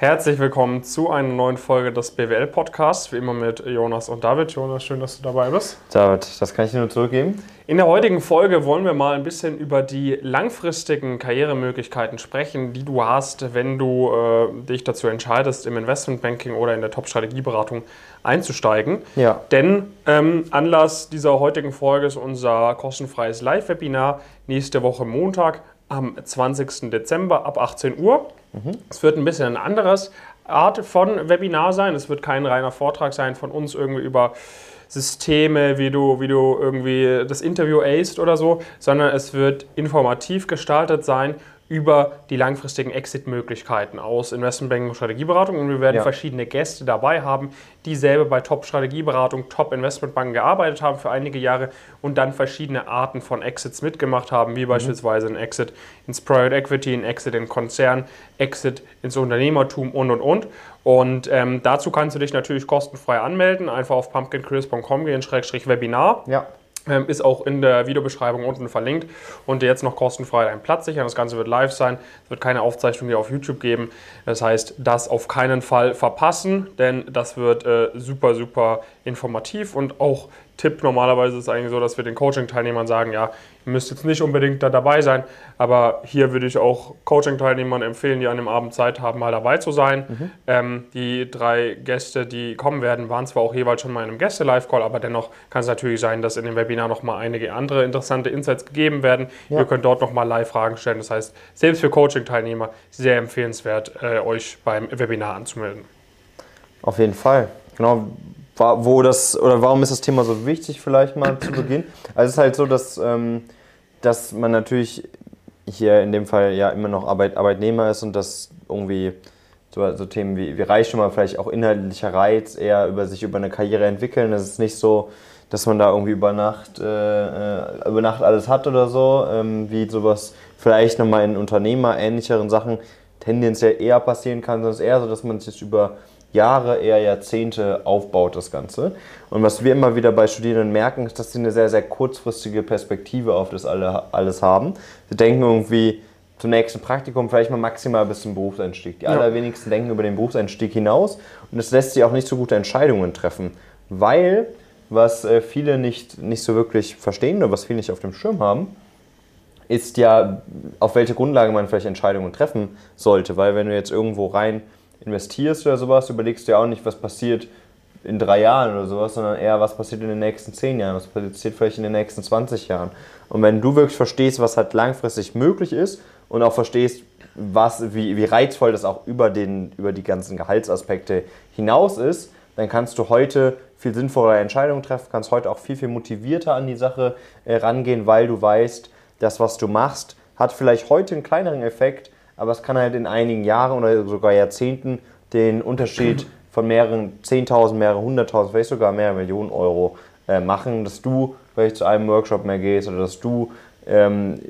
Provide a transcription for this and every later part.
Herzlich willkommen zu einer neuen Folge des BWL-Podcasts, wie immer mit Jonas und David. Jonas, schön, dass du dabei bist. David, das kann ich dir nur zurückgeben. In der heutigen Folge wollen wir mal ein bisschen über die langfristigen Karrieremöglichkeiten sprechen, die du hast, wenn du äh, dich dazu entscheidest, im Investmentbanking oder in der Top-Strategieberatung einzusteigen. Ja. Denn ähm, Anlass dieser heutigen Folge ist unser kostenfreies Live-Webinar nächste Woche Montag am 20. Dezember ab 18 Uhr. Es wird ein bisschen ein anderes Art von Webinar sein. Es wird kein reiner Vortrag sein von uns irgendwie über Systeme, wie du, wie du irgendwie das Interview aced oder so, sondern es wird informativ gestaltet sein über die langfristigen Exit-Möglichkeiten aus Investmentbanking und Strategieberatung. Und wir werden ja. verschiedene Gäste dabei haben, die selber bei Top-Strategieberatung, Top-Investmentbanken gearbeitet haben für einige Jahre und dann verschiedene Arten von Exits mitgemacht haben, wie mhm. beispielsweise ein Exit ins Private Equity, ein Exit in Konzern, Exit ins Unternehmertum und und und. Und ähm, dazu kannst du dich natürlich kostenfrei anmelden. Einfach auf pumpkinchris.com gehen, Schrägstrich Webinar. Ja. Ähm, ist auch in der Videobeschreibung unten verlinkt und jetzt noch kostenfrei deinen Platz sichern. Das Ganze wird live sein. Es wird keine Aufzeichnung hier auf YouTube geben. Das heißt, das auf keinen Fall verpassen, denn das wird äh, super, super informativ und auch Tipp. Normalerweise ist es eigentlich so, dass wir den Coaching-Teilnehmern sagen, ja, ihr müsst jetzt nicht unbedingt da dabei sein, aber hier würde ich auch Coaching-Teilnehmern empfehlen, die an dem Abend Zeit haben, mal dabei zu sein. Mhm. Ähm, die drei Gäste, die kommen werden, waren zwar auch jeweils schon mal in einem Gäste-Live-Call, aber dennoch kann es natürlich sein, dass in dem Webinar noch mal einige andere interessante Insights gegeben werden. Ja. Ihr könnt dort noch mal live Fragen stellen. Das heißt, selbst für Coaching-Teilnehmer sehr empfehlenswert, äh, euch beim Webinar anzumelden. Auf jeden Fall. Genau, wo das, oder warum ist das Thema so wichtig vielleicht mal zu Beginn? Also es ist halt so, dass, ähm, dass man natürlich hier in dem Fall ja immer noch Arbeit, Arbeitnehmer ist und dass irgendwie so, so Themen wie, wie Reichtum, aber vielleicht auch inhaltlicher Reiz eher über sich über eine Karriere entwickeln. Das ist nicht so, dass man da irgendwie über Nacht, äh, äh über Nacht alles hat oder so, ähm, wie sowas vielleicht nochmal in unternehmerähnlicheren Sachen tendenziell eher passieren kann, sondern es ist eher so, dass man sich über Jahre, eher Jahrzehnte aufbaut, das Ganze. Und was wir immer wieder bei Studierenden merken, ist, dass sie eine sehr, sehr kurzfristige Perspektive auf das alle, alles haben. Sie denken irgendwie zum nächsten Praktikum vielleicht mal maximal bis zum Berufseinstieg. Die ja. allerwenigsten denken über den Berufseinstieg hinaus und es lässt sie auch nicht so gute Entscheidungen treffen, weil was äh, viele nicht, nicht so wirklich verstehen oder was viele nicht auf dem Schirm haben, ist ja, auf welche Grundlage man vielleicht Entscheidungen treffen sollte. Weil wenn du jetzt irgendwo rein investierst oder sowas, überlegst du ja auch nicht, was passiert in drei Jahren oder sowas, sondern eher, was passiert in den nächsten zehn Jahren, was passiert vielleicht in den nächsten 20 Jahren. Und wenn du wirklich verstehst, was halt langfristig möglich ist und auch verstehst, was, wie, wie reizvoll das auch über, den, über die ganzen Gehaltsaspekte hinaus ist, dann kannst du heute viel sinnvollere Entscheidungen treffen, kannst heute auch viel, viel motivierter an die Sache äh, rangehen, weil du weißt, das, was du machst, hat vielleicht heute einen kleineren Effekt, aber es kann halt in einigen Jahren oder sogar Jahrzehnten den Unterschied von mehreren 10.000, mehreren 100.000, vielleicht sogar mehrere Millionen Euro äh, machen, dass du vielleicht zu einem Workshop mehr gehst oder dass du ähm,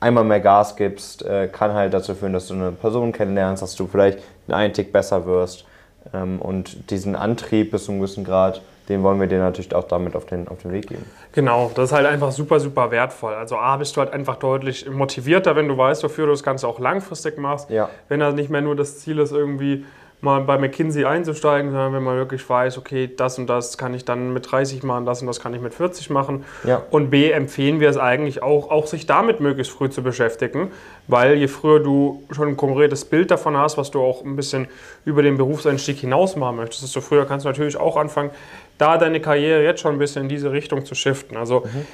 einmal mehr Gas gibst, äh, kann halt dazu führen, dass du eine Person kennenlernst, dass du vielleicht einen Tick besser wirst ähm, und diesen Antrieb bis zu einem gewissen Grad den wollen wir dir natürlich auch damit auf den, auf den Weg geben. Genau, das ist halt einfach super, super wertvoll. Also A, bist du halt einfach deutlich motivierter, wenn du weißt, wofür du das Ganze auch langfristig machst. Ja. Wenn da nicht mehr nur das Ziel ist, irgendwie mal bei McKinsey einzusteigen, sondern wenn man wirklich weiß, okay, das und das kann ich dann mit 30 machen, das und das kann ich mit 40 machen. Ja. Und B, empfehlen wir es eigentlich auch, auch sich damit möglichst früh zu beschäftigen, weil je früher du schon ein konkretes Bild davon hast, was du auch ein bisschen über den Berufseinstieg hinaus machen möchtest, desto früher kannst du natürlich auch anfangen, da deine Karriere jetzt schon ein bisschen in diese Richtung zu shiften. Also mhm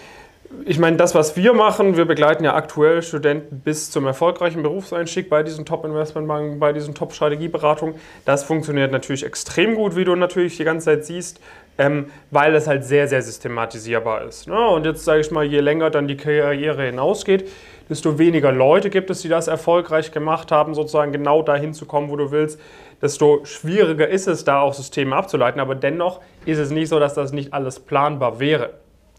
ich meine, das, was wir machen, wir begleiten ja aktuell Studenten bis zum erfolgreichen Berufseinstieg bei diesen Top-Investmentbanken, bei diesen Top-Strategieberatungen. Das funktioniert natürlich extrem gut, wie du natürlich die ganze Zeit siehst, ähm, weil es halt sehr, sehr systematisierbar ist. Ne? Und jetzt sage ich mal, je länger dann die Karriere hinausgeht, desto weniger Leute gibt es, die das erfolgreich gemacht haben, sozusagen genau dahin zu kommen, wo du willst, desto schwieriger ist es, da auch Systeme abzuleiten. Aber dennoch ist es nicht so, dass das nicht alles planbar wäre.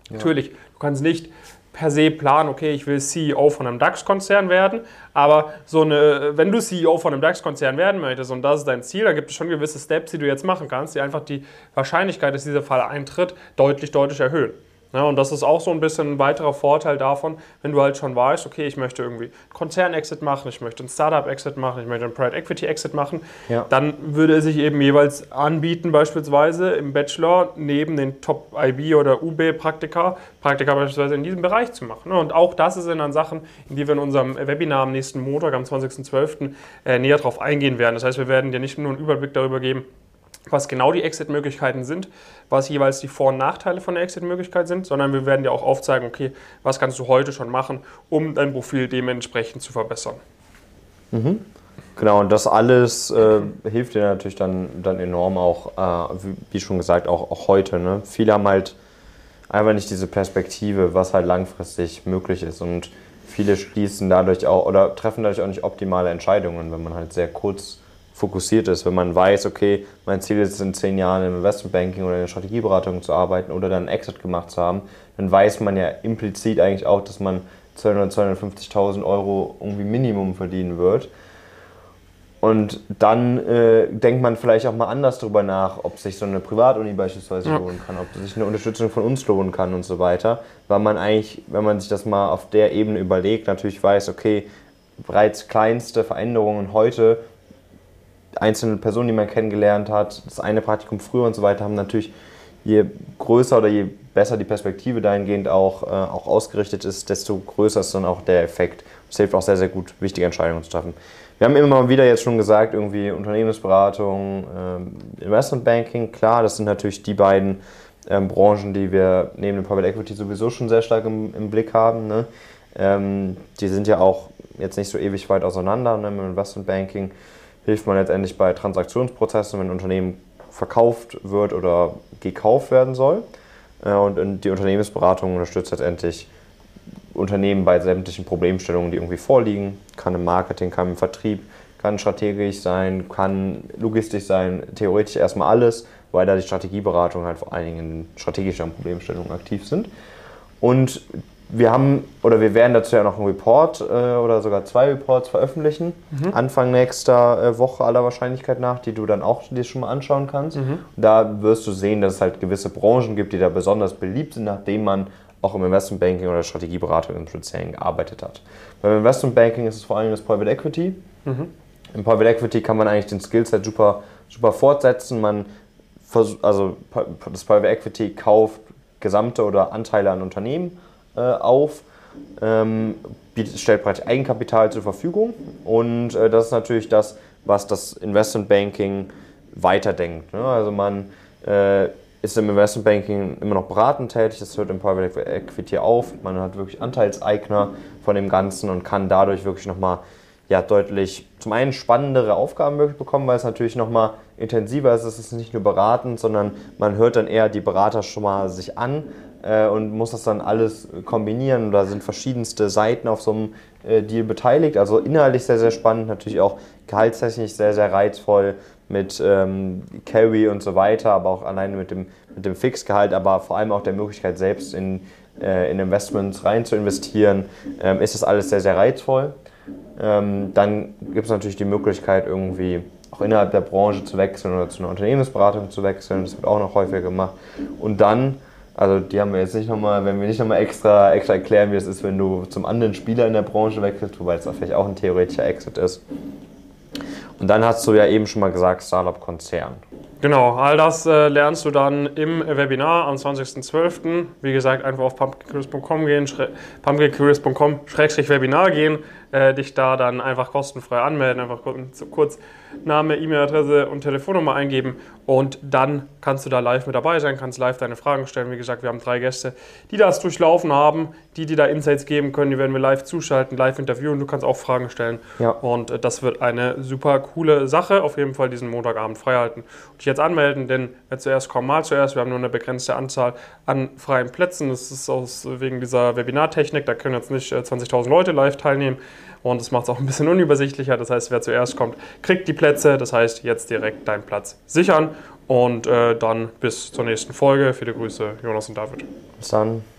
Ja. Natürlich, du kannst nicht per se planen, okay, ich will CEO von einem DAX-Konzern werden, aber so eine, wenn du CEO von einem DAX-Konzern werden möchtest und das ist dein Ziel, dann gibt es schon gewisse Steps, die du jetzt machen kannst, die einfach die Wahrscheinlichkeit, dass dieser Fall eintritt, deutlich, deutlich erhöhen. Ja, und das ist auch so ein bisschen ein weiterer Vorteil davon, wenn du halt schon weißt, okay, ich möchte irgendwie einen Konzern-Exit machen, ich möchte einen Startup-Exit machen, ich möchte einen Private Equity-Exit machen, Ja. dann würde es sich eben jeweils anbieten, beispielsweise im Bachelor neben den Top-IB oder UB-Praktika, Praktika beispielsweise in diesem Bereich zu machen. ne? Und auch das sind dann Sachen, in die wir in unserem Webinar am nächsten Montag, am 20.12. Äh, näher drauf eingehen werden. Das heißt, wir werden dir nicht nur einen Überblick darüber geben, was genau die Exit-Möglichkeiten sind, was jeweils die Vor- und Nachteile von der Exit-Möglichkeit sind, sondern wir werden dir auch aufzeigen, okay, was kannst du heute schon machen, um dein Profil dementsprechend zu verbessern. Genau, und das alles äh, hilft dir natürlich dann, dann enorm auch, äh, wie, wie schon gesagt, auch, auch heute. Ne? Viele haben halt einfach nicht diese Perspektive, was halt langfristig möglich ist. Und viele schließen dadurch auch oder treffen dadurch auch nicht optimale Entscheidungen, wenn man halt sehr kurz fokussiert ist. Wenn man weiß, okay, mein Ziel ist es in zehn Jahren im Investmentbanking oder in der Strategieberatung zu arbeiten oder dann einen Exit gemacht zu haben, dann weiß man ja implizit eigentlich auch, dass man 200.000, 250.000 Euro irgendwie Minimum verdienen wird. Und dann äh, denkt man vielleicht auch mal anders darüber nach, ob sich so eine Privatuni beispielsweise Ja. lohnen kann, ob sich eine Unterstützung von uns lohnen kann und so weiter. Weil man eigentlich, wenn man sich das mal auf der Ebene überlegt, natürlich weiß, okay, bereits kleinste Veränderungen heute, einzelne Personen, die man kennengelernt hat, das eine Praktikum früher und so weiter, haben natürlich, je größer oder je besser die Perspektive dahingehend auch, äh, auch ausgerichtet ist, desto größer ist dann auch der Effekt. Es hilft auch sehr, sehr gut, wichtige Entscheidungen zu treffen. Wir haben immer mal wieder jetzt schon gesagt, irgendwie Unternehmensberatung, ähm, Investmentbanking, klar, das sind natürlich die beiden ähm, Branchen, die wir neben dem Private Equity sowieso schon sehr stark im, im Blick haben. Ne? Ähm, die sind ja auch jetzt nicht so ewig weit auseinander. Ne? Im Investmentbanking hilft man letztendlich bei Transaktionsprozessen, wenn ein Unternehmen verkauft wird oder gekauft werden soll. Äh, und die Unternehmensberatung unterstützt letztendlich Unternehmen bei sämtlichen Problemstellungen, die irgendwie vorliegen. Kann im Marketing, kann im Vertrieb, kann strategisch sein, kann logistisch sein, theoretisch erstmal alles, weil da die Strategieberatung halt vor allen Dingen in strategischen Problemstellungen aktiv sind. Und wir haben, oder wir werden dazu ja noch einen Report äh, oder sogar zwei Reports veröffentlichen, Anfang nächster äh, Woche aller Wahrscheinlichkeit nach, die du dann auch dir schon mal anschauen kannst. Und da wirst du sehen, dass es halt gewisse Branchen gibt, die da besonders beliebt sind, nachdem man auch im Investmentbanking oder Strategieberatung im Speziellen gearbeitet hat. Beim Investmentbanking ist es vor allem das Private Equity. Im Private Equity kann man eigentlich den Skillset super, super fortsetzen. Man also das Private Equity kauft gesamte oder Anteile an Unternehmen äh, auf, ähm, bietet, stellt praktisch Eigenkapital zur Verfügung und äh, das ist natürlich das, was das Investmentbanking weiterdenkt. Ne? Also man äh, ist im Investmentbanking immer noch beratend tätig, das hört im Private Equity auf, man hat wirklich Anteilseigner von dem Ganzen und kann dadurch wirklich nochmal ja, deutlich zum einen spannendere Aufgaben möglich bekommen, weil es natürlich nochmal intensiver ist. Es ist nicht nur beratend, sondern man hört dann eher die Berater schon mal sich an äh, und muss das dann alles kombinieren. Da sind verschiedenste Seiten auf so einem äh, Deal beteiligt. Also inhaltlich sehr, sehr spannend, natürlich auch gehaltstechnisch sehr, sehr reizvoll mit ähm, Carry und so weiter, aber auch alleine mit dem, mit dem Fixgehalt, aber vor allem auch der Möglichkeit, selbst in, äh, in Investments rein zu investieren, ähm, ist das alles sehr, sehr reizvoll. Ähm, dann gibt es natürlich die Möglichkeit, irgendwie auch innerhalb der Branche zu wechseln oder zu einer Unternehmensberatung zu wechseln. Das wird auch noch häufiger gemacht. Und dann, also die haben wir jetzt nicht nochmal, wenn wir nicht nochmal extra, extra erklären, wie es ist, wenn du zum anderen Spieler in der Branche wechselst, wobei es vielleicht auch ein theoretischer Exit ist. Und dann hast du ja eben schon mal gesagt, Startup-Konzern. Genau, all das äh, lernst du dann im Webinar am 20.12. Wie gesagt, einfach auf pumpkincurious.com gehen, schre- pumpkincurious.com schrägstrich Webinar gehen, äh, dich da dann einfach kostenfrei anmelden, einfach kurz, Name, E-Mail-Adresse und Telefonnummer eingeben und dann kannst du da live mit dabei sein, kannst live deine Fragen stellen. Wie gesagt, wir haben drei Gäste, die das durchlaufen haben, die dir da Insights geben können, die werden wir live zuschalten, live interviewen, du kannst auch Fragen stellen Ja. und äh, das wird eine super coole Sache, auf jeden Fall diesen Montagabend freihalten und dich jetzt anmelden, denn wer zuerst kommt, mal zuerst. Wir haben nur eine begrenzte Anzahl an freien Plätzen. Das ist aus, wegen dieser Webinartechnik, da können jetzt nicht äh, 20.000 Leute live teilnehmen und das macht es auch ein bisschen unübersichtlicher. Das heißt, wer zuerst kommt, kriegt die Plätze. Das heißt, jetzt direkt deinen Platz sichern und äh, dann bis zur nächsten Folge. Viele Grüße, Jonas und David. Bis dann.